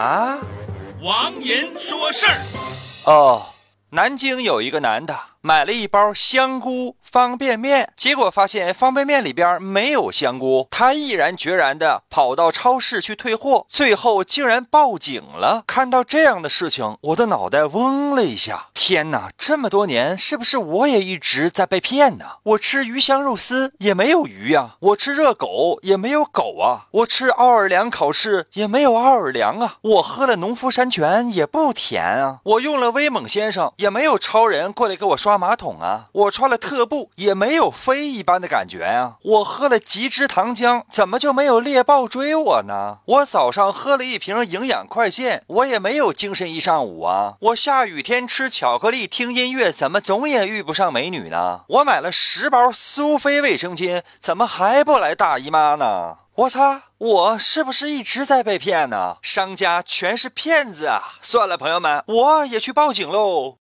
啊，王银说事儿。哦，南京有一个男的买了一包香菇方便面，结果发现方便面里边没有香菇，他毅然决然的跑到超市去退货，最后竟然报警了。看到这样的事情，我的脑袋嗡了一下。天哪，这么多年是不是我也一直在被骗呢？我吃鱼香肉丝也没有鱼呀，我吃热狗也没有狗啊，我吃奥尔良烤翅也没有奥尔良啊，我喝了农夫山泉也不甜啊，我用了威猛先生也没有超人过来给我刷刷马桶啊，我穿了特步也没有飞一般的感觉呀，我喝了极汁糖浆怎么就没有猎豹追我呢？我早上喝了一瓶营养快线，我也没有精神一上午啊，我下雨天吃巧克力听音乐怎么总也遇不上美女呢？我买了十包苏菲卫生巾，怎么还不来大姨妈呢？我擦，我是不是一直在被骗呢？商家全是骗子啊！算了，朋友们，我也去报警喽。